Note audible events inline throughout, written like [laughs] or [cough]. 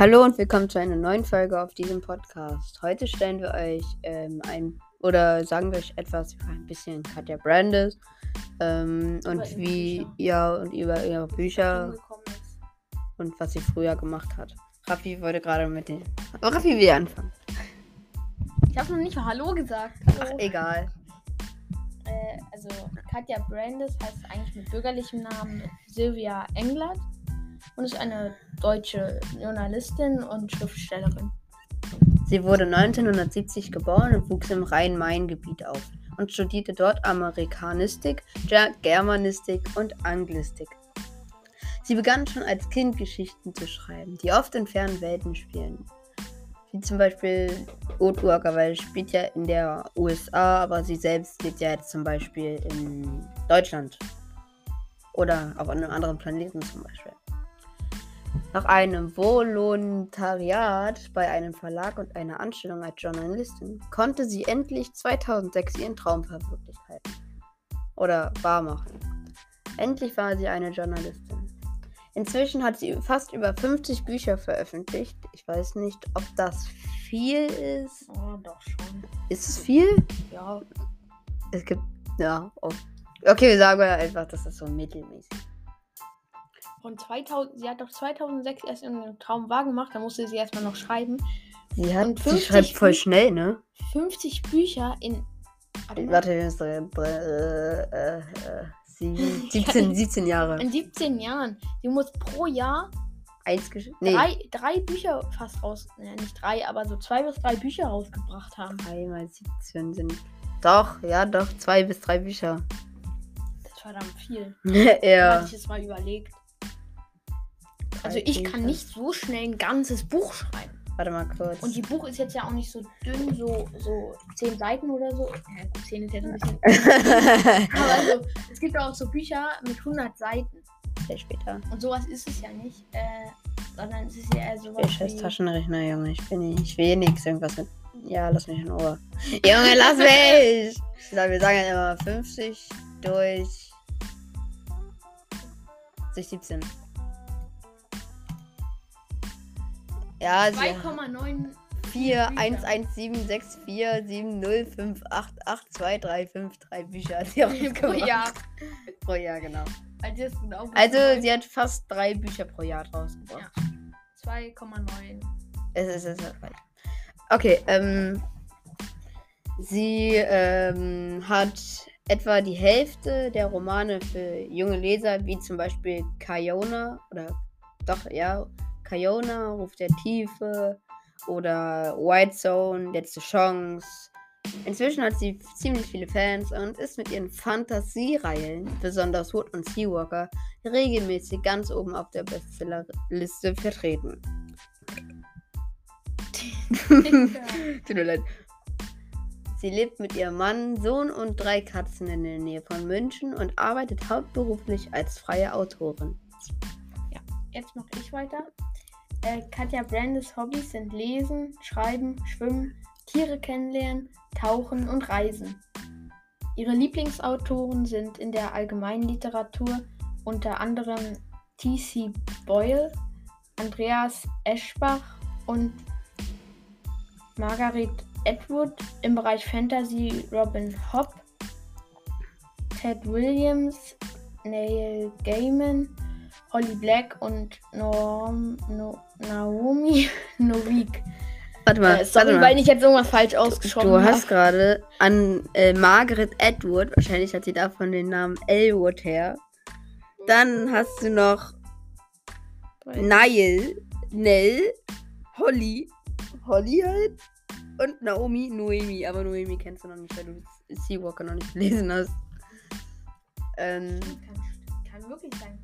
Hallo und willkommen zu einer neuen Folge auf diesem Podcast. Heute stellen wir euch ähm, ein oder sagen wir euch etwas über ein bisschen Katja Brandes ähm, und wie ja und über ihre Bücher und was sie früher gemacht hat. Raffi wollte gerade mit den. Aber Raffi will anfangen. Ich habe noch nicht mal Hallo gesagt. Ach, Hallo. egal. Äh, also Katja Brandes heißt eigentlich mit bürgerlichem Namen Sylvia Englert und ist eine deutsche Journalistin und Schriftstellerin. Sie wurde 1970 geboren und wuchs im Rhein-Main-Gebiet auf und studierte dort Amerikanistik, Ger- Germanistik und Anglistik. Sie begann schon als Kind Geschichten zu schreiben, die oft in fernen Welten spielen. Wie zum Beispiel Otuaka, weil sie spielt ja in der USA, aber sie selbst lebt ja jetzt zum Beispiel in Deutschland. Oder auf einem anderen Planeten zum Beispiel. Nach einem Volontariat bei einem Verlag und einer Anstellung als Journalistin konnte sie endlich 2006 ihren Traum verwirklichen. Oder wahrmachen. Endlich war sie eine Journalistin. Inzwischen hat sie fast über 50 Bücher veröffentlicht. Ich weiß nicht, ob das viel ist. Oh, doch schon. Ist es viel? Ja. Es gibt. Ja. oh. Okay, wir sagen einfach, das ist so mittelmäßig. Von 2000, sie hat doch 2006 erst ihren Traum wahr gemacht, da musste sie erstmal noch schreiben. Sie, hat, Und sie 50 schreibt voll schnell, ne? 50 Bücher in. Warte wir müssen. Äh, äh, sie, 17, 17 Jahre. in 17 Jahren. Sie muss pro Jahr Eins Nee, drei, drei Bücher fast raus. Ne, nicht drei, aber so zwei bis drei Bücher rausgebracht haben. drei mal 17 sind. Doch, ja, doch, zwei bis drei Bücher. Das ist verdammt viel. [laughs] Ja. man sich das mal überlegt. Also ich kann nicht so schnell ein ganzes Buch schreiben. Warte mal kurz. Und die Buch ist jetzt ja auch nicht so dünn, so, so zehn Seiten oder so. Ja, gut, zehn ist jetzt ein bisschen. [laughs] Aber also, es gibt auch so Bücher mit 100 Seiten. Sehr später. Und sowas ist es ja nicht. Äh, sondern es ist ja eher sowas Der scheiß. Taschenrechner, Junge. Ich bin nicht. Ich will nichts. Irgendwas mit. Ja, lass mich in Ruhe. Junge, lass [laughs] mich! Ich sag, wir sagen ja immer 50 durch. Durch 17. Ja, sie 2,9 4, Bücher. 1, 1, 7, 6, 4, 7, 0, 5, 8, 8, 2, 3, 5, 3 Bücher hat sie [laughs] pro. Jahr. Pro Jahr, genau. Also, Also, sie hat fast drei Bücher pro Jahr rausgebracht. 2,9. Es ist, es ist falsch. Okay, ähm. Sie ähm, hat etwa die Hälfte der Romane für junge Leser, wie zum Beispiel Kayona, oder doch, ja, Kayona, Ruf der Tiefe oder White Zone, Letzte Chance. Inzwischen hat sie ziemlich viele Fans und ist mit ihren Fantasiereihen, besonders Wood und Seawalker, regelmäßig ganz oben auf der Bestsellerliste vertreten. [laughs] Tut mir leid. Sie lebt mit ihrem Mann, Sohn und drei Katzen in der Nähe von München und arbeitet hauptberuflich als freie Autorin. Jetzt mache ich weiter. Äh, Katja Brandes Hobbys sind Lesen, Schreiben, Schwimmen, Tiere kennenlernen, Tauchen und Reisen. Ihre Lieblingsautoren sind in der Allgemeinliteratur unter anderem T.C. Boyle, Andreas Eschbach und Margaret Atwood. Im Bereich Fantasy Robin Hobb, Ted Williams, Neil Gaiman, Holly Black und Norm, no, Naomi [laughs] Novik. Warte mal, Äh, sorry, warte weil ich jetzt irgendwas falsch ausgesprochen Du habe. hast gerade an äh, Margaret Atwood, wahrscheinlich hat sie davon den Namen Elwood her. Dann hast du noch Niall, Nell, Holly, Holly halt und Naomi, Noemi. Aber Noemi kennst du noch nicht, weil du Seawalker noch nicht [laughs] gelesen hast. Ähm, Kann, kann wirklich sein.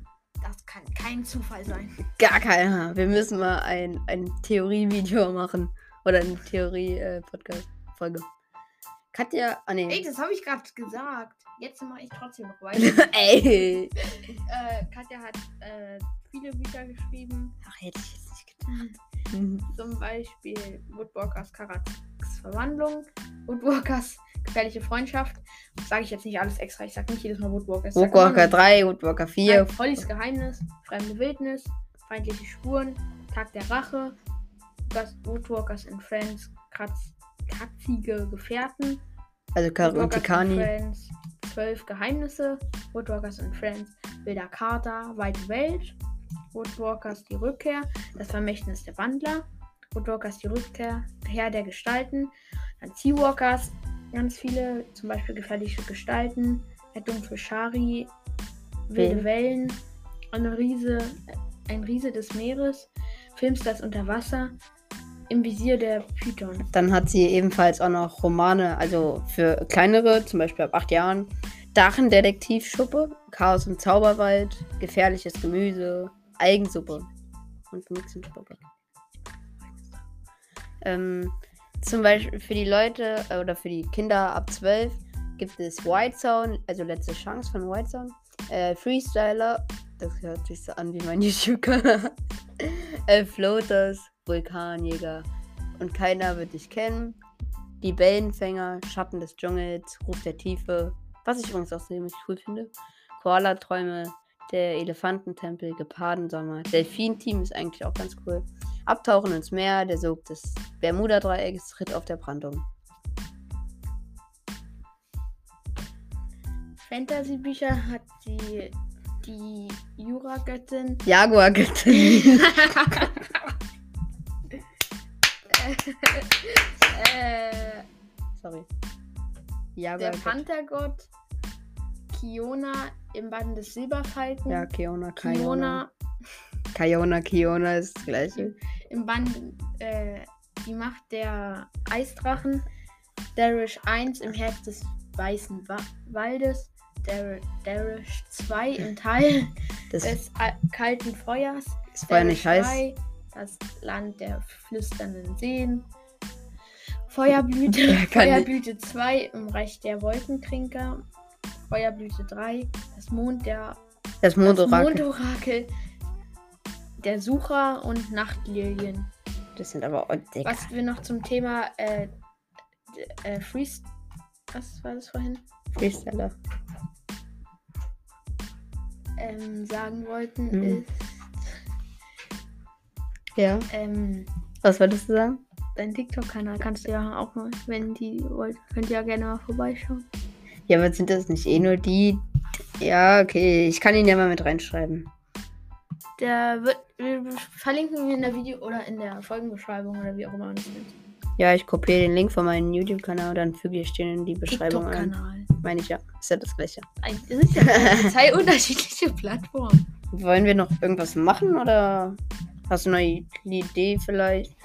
Das kann kein Zufall sein. gar keiner. Wir müssen mal ein, ein Theorie-Video machen. Oder eine Theorie-Podcast-Folge. Katja, ah Ey, nee. das habe ich gerade gesagt. Jetzt mache ich trotzdem noch weiter. [laughs] Ey. äh, Katja hat äh, viele Bücher geschrieben. Ach, hätte ich jetzt nicht gedacht. Zum Beispiel Woodwalkers Karats Verwandlung, Woodwalkers gefährliche Freundschaft. Sage ich jetzt nicht alles extra. Ich sage nicht jedes Mal Woodwalker nur- 3, Woodwalker 4. Nein, Hollys Geheimnis, Fremde Wildnis, Feindliche Spuren, Tag der Rache, Woodwalkers, and Friends, Kratz, Katzige Gefährten, Also Kari und Tikani. Zwölf Geheimnisse, Woodwalkers and Friends, Wilder Kater, Weite Welt, Woodwalkers die Rückkehr, Das Vermächtnis der Wandler, Woodwalkers die Rückkehr, Herr der Gestalten, dann Seawalkers, ganz viele, zum Beispiel gefährliche Gestalten, Rettung für Shari, Wilde? Wellen, eine Riese, ein Riese des Meeres, Filmstars unter Wasser, im Visier der Python. Dann hat sie ebenfalls auch noch Romane, also für kleinere, zum Beispiel ab acht Jahren. Drachendetektivschuppe, Chaos im Zauberwald, gefährliches Gemüse, Eigensuppe und Mixenschuppe. Ähm, zum Beispiel für die Leute äh, oder für die Kinder ab 12 gibt es White Zone, also letzte Chance von White Zone. Äh, Freestyler, das hört sich so an wie mein [laughs] YouTube-Kanal. äh, Floaters, Vulkanjäger und keiner wird dich kennen. Die Wellenfänger, Schatten des Dschungels, Ruf der Tiefe, was ich übrigens auch ziemlich cool finde. Koala-Träume, der Elefantentempel, Gepardensommer. Delfin-Team ist eigentlich auch ganz cool. Abtauchen ins Meer, der Sog des Bermuda-Dreiecks, Ritt auf der Brandung. Fantasy-Bücher hat sie die Jura-Göttin. Jaguar-Göttin. [laughs] [laughs] äh, Sorry. der Jaguar-Göttin. Panthergott. Kiona im Band des Silberfalken. Ja, Kiona, Kiona. Kiona Kiona, Kiona ist das gleiche. Im Band äh, Die Macht der Eisdrachen. Darish 1 im Herz des Weißen Wa Waldes. Dar Darish 2 im Teil [laughs] Das des Al- kalten Feuers. ist vorher nicht heiß. Darish 2, Das Land der flüsternden Seen. Feuerblüte, [laughs] Ja, Feuerblüte 2 im Reich der Wolkentrinker. Feuerblüte 3, das Mond der Das das Mondorakel. Der Sucher und Nachtlilien. Das sind aber. Oh, Digga. Was wir noch zum Thema äh, äh, Freest was war das vorhin? Freestyler. Ähm, sagen wollten Mhm. ist Ja. ähm, Was wolltest du sagen? dein TikTok-Kanal kannst du ja auch mal, wenn die wollt, könnt ihr ja gerne mal vorbeischauen. Ja, aber sind das nicht eh nur die? Ja, okay. Ich kann ihn ja mal mit reinschreiben. Der wird wir verlinken wir in der Video oder in der Folgenbeschreibung oder wie auch immer. Ja, ich kopiere den Link von meinem YouTube-Kanal und dann füge ich den in die Beschreibung ein. Meine ich ja. Ist ja das gleiche. Das sind ja [laughs] zwei unterschiedliche Plattformen. Wollen wir noch irgendwas machen oder hast du eine Idee vielleicht?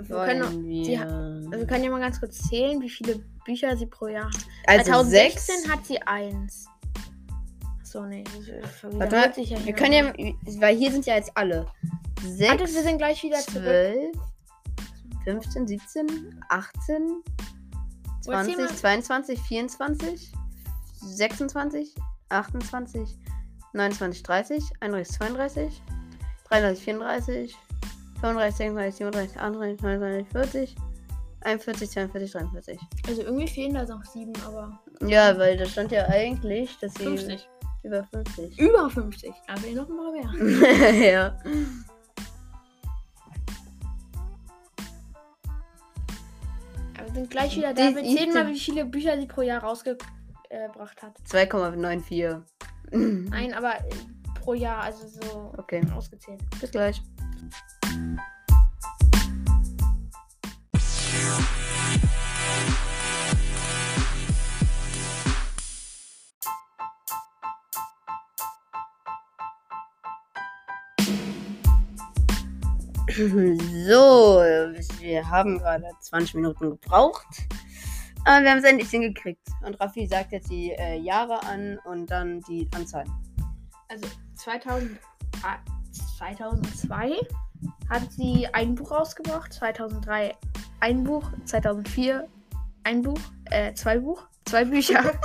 Wir können Wollen sie wir... Also wir können ja mal ganz kurz zählen, wie viele Bücher sie pro Jahr hat. also 2016 sechs. hat sie eins. Achso, nee. Warte sich ja wir können ja, weil hier sind ja jetzt alle. Sechs, Warte, wir sind gleich wieder zurück. 12, 15, 17, 18, Oh, erzähl 20, mal. 22, 24, 26, 28, 29, 30, 31, 32, 33, 34, 35, 36, 37, 38, 39, 40, 41, 42, 43. Also irgendwie fehlen da noch sieben, aber Ja, weil da stand ja eigentlich, dass sie 50. über 50. Über 50. Da will noch mal mehr. [laughs] ja. Aber wir sind gleich wieder da. Wir zählen mal, wie viele Bücher sie pro Jahr rausgebracht hat. 2,94. Nein, aber äh, pro Jahr, also so Okay, ausgezählt. bis gleich. So, wir haben gerade 20 Minuten gebraucht. Aber wir haben es endlich hingekriegt. Und Raffi sagt jetzt die äh, Jahre an und dann die Anzahl. Also 2000, ah, 2002 hat sie ein Buch rausgebracht, 2003 ein Buch, 2004 ein Buch, äh, zwei Buch, zwei Bücher. [laughs]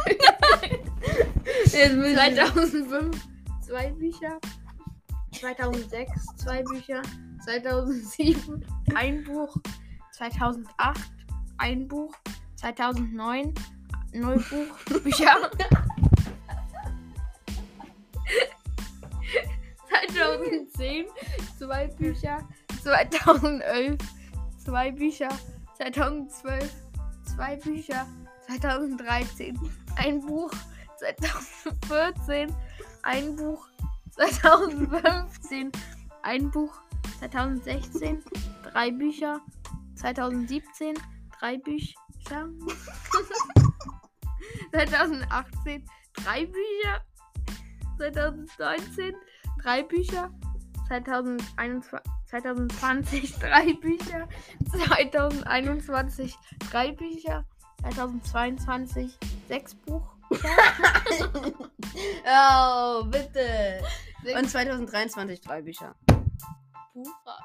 2005 zwei Bücher, 2006 zwei Bücher, 2007 ein Buch, 2008 ein Buch, 2009 null Buch [laughs] Bücher. 2010 zwei Bücher, 2011 zwei Bücher, 2012 zwei Bücher, 2013 ein Buch, 2014 ein Buch, 2015 ein Buch, 2016 drei Bücher, 2017 drei Bücher, [laughs] 2018 drei Bücher, 2019 drei Bücher, 2021, 2020 [laughs] drei Bücher, 2021 drei Bücher, 2022 sechs Buch. [laughs] oh, bitte. Und 2023 drei Bücher. Bucher.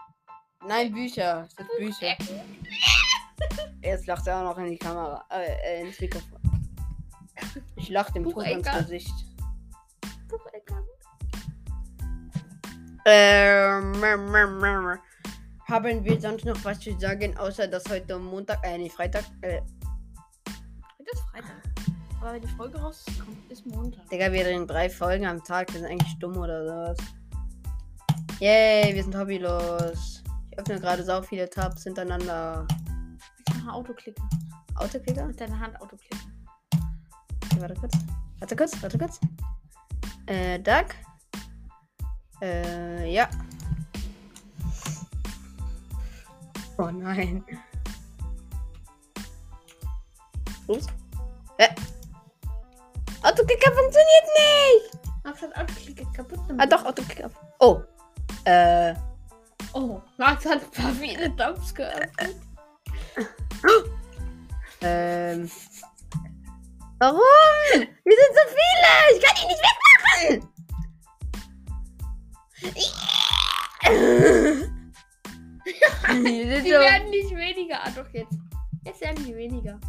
Nein, Bücher. Das sind Bücher. [laughs] Jetzt lacht er auch noch in die Kamera. Äh, äh, ins Mikrofon. Ich lach dem Tod ins. Gesicht. Buchecker. Ähm, mm, mm, mm. haben wir sonst noch was zu sagen, außer dass heute Montag, äh, nee, Freitag, äh, Heute ist Freitag. Aber wenn die Folge rauskommt, ist Montag. Digga, wir drehen drei Folgen am Tag. Wir sind eigentlich dumm oder sowas. Yay, wir sind hobbylos. Ich öffne gerade sau viele Tabs hintereinander. Ich mache Autoklicken. Autoklicker? Mit deiner Hand Autoklicken. Okay, warte kurz. Warte kurz, warte kurz. Äh, Duck. Äh, ja. Oh nein. Ups. Äh. Autoklicker funktioniert nicht. Max hat Autoklicken kaputt Ah, doch, Autoklicker. Oh. Äh. Oh, Max hat ein paar viele Tabs geöffnet. [gasps] Ähm. Warum? Wir sind so viele. Ich kann die nicht wegmachen. [laughs] Die so, werden nicht weniger. Ah, doch jetzt. Jetzt werden die weniger.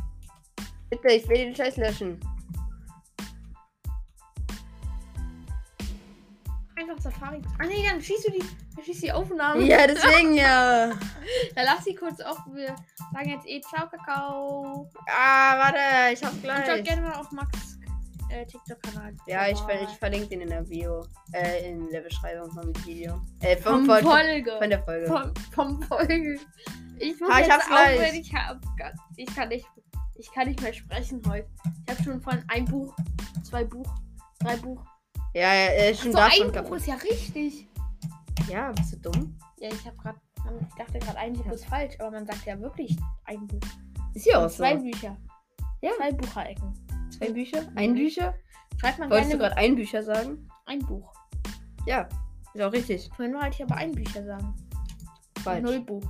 bitte, ich will den Scheiß löschen. Einfach Safari. Ah, nee, dann schießt du die, dann schießt die Aufnahme. Ja, deswegen ja. [laughs] Dann lass sie kurz auf. Wir sagen jetzt eh Ciao, Kakao. Ah, warte, ich hab Und schaut gleich. gerne mal auf Max äh, TikTok-Kanal. Ja, ich, ich verlinke den in der Bio. Äh, in der Beschreibung vom Video. Äh, vom, Vom von, Folge. von der Folge. Vom, vom Folge. Ich muss Ah, ich jetzt gleich. aufhören. Ich, hab, ich, kann nicht, ich kann nicht mehr sprechen heute. Ich habe schon von ein Buch, zwei Buch, drei Buch. Ja, ja, äh, Ach schon so, davon ein Buch ist ja richtig. Ja, bist du dumm? Ja, ich habe gerade, ich dachte gerade ein Buch ist falsch, aber man sagt ja wirklich ein Buch. Ist ja auch so. zwei Bücher. Ja. Zwei Bucherecken. Zwei Bücher? Ein Bücher? Schreibt man Wolltest du gerade ein Bücher sagen? ein Buch. Ja, ist auch richtig. Vorhin wollte ich aber ein Bücher sagen. Falsch. Null Buch.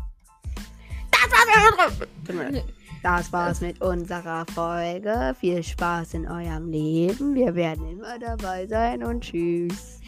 Tut mir leid. Das war's mit unserer Folge. Viel Spaß in eurem Leben. Wir werden immer dabei sein und tschüss.